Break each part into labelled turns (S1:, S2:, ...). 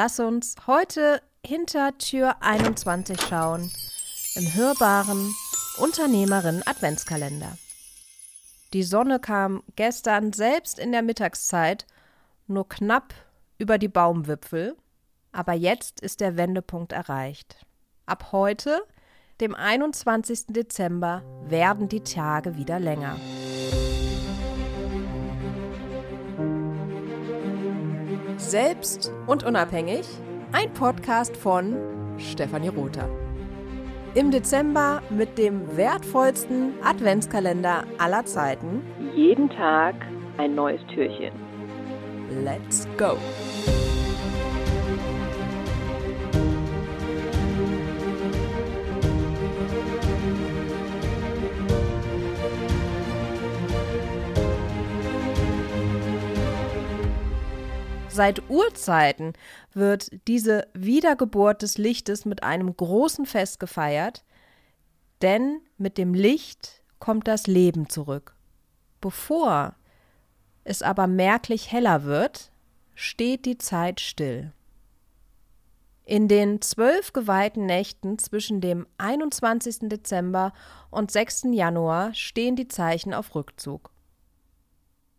S1: Lass uns heute hinter Tür 21 schauen, im hörbaren Unternehmerin Adventskalender. Die Sonne kam gestern selbst in der Mittagszeit nur knapp über die Baumwipfel, aber jetzt ist der Wendepunkt erreicht. Ab heute, dem 21. Dezember, werden die Tage wieder länger. Selbst und unabhängig, ein Podcast von Stefanie Rother. Im Dezember mit dem wertvollsten Adventskalender aller Zeiten.
S2: Jeden Tag ein neues Türchen.
S1: Let's go! Seit Urzeiten wird diese Wiedergeburt des Lichtes mit einem großen Fest gefeiert, denn mit dem Licht kommt das Leben zurück. Bevor es aber merklich heller wird, steht die Zeit still. In den zwölf geweihten Nächten zwischen dem 21. Dezember und 6. Januar stehen die Zeichen auf Rückzug.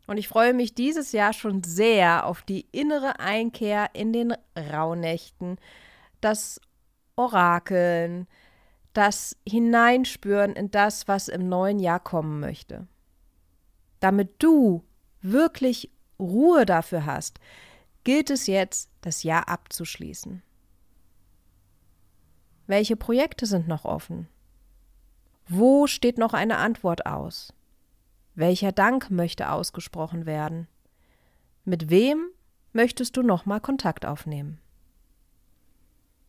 S1: Und ich freue mich dieses Jahr schon sehr auf die innere Einkehr in den Rauhnächten, das Orakeln, das Hineinspüren in das, was im neuen Jahr kommen möchte. Damit du wirklich Ruhe dafür hast, gilt es jetzt, das Jahr abzuschließen. Welche Projekte sind noch offen? Wo steht noch eine Antwort aus? Welcher Dank möchte ausgesprochen werden? Mit wem möchtest du nochmal Kontakt aufnehmen?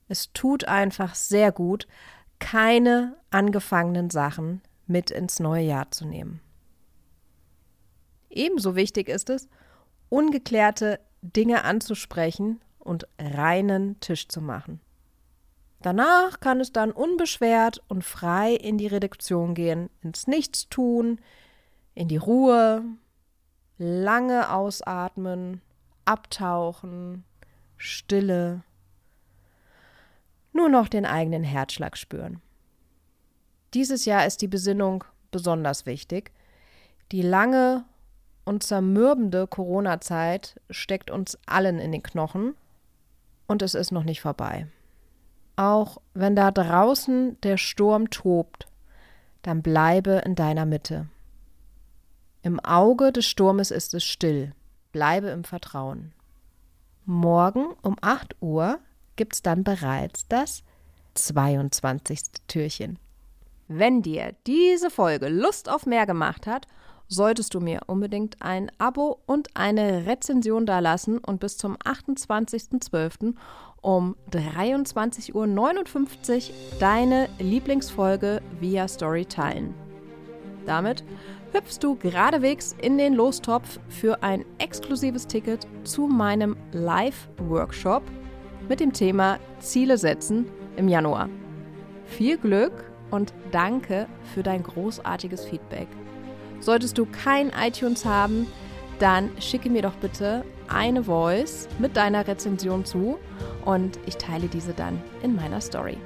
S1: Es tut einfach sehr gut, keine angefangenen Sachen mit ins neue Jahr zu nehmen. Ebenso wichtig ist es, ungeklärte Dinge anzusprechen und reinen Tisch zu machen. Danach kann es dann unbeschwert und frei in die Reduktion gehen, ins Nichtstun, in die Ruhe, lange ausatmen, abtauchen, Stille, nur noch den eigenen Herzschlag spüren. Dieses Jahr ist die Besinnung besonders wichtig. Die lange und zermürbende Corona-Zeit steckt uns allen in den Knochen und es ist noch nicht vorbei. Auch wenn da draußen der Sturm tobt, dann bleibe in deiner Mitte. Im Auge des Sturmes ist es still. Bleibe im Vertrauen. Morgen um 8 Uhr gibt's dann bereits das 22. Türchen. Wenn dir diese Folge Lust auf mehr gemacht hat, solltest du mir unbedingt ein Abo und eine Rezension dalassen und bis zum 28.12. um 23.59 Uhr deine Lieblingsfolge via Story teilen. Damit hüpfst du geradewegs in den Lostopf für ein exklusives Ticket zu meinem Live-Workshop mit dem Thema Ziele setzen im Januar. Viel Glück und danke für dein großartiges Feedback. Solltest du kein iTunes haben, dann schicke mir doch bitte eine Voice mit deiner Rezension zu und ich teile diese dann in meiner Story.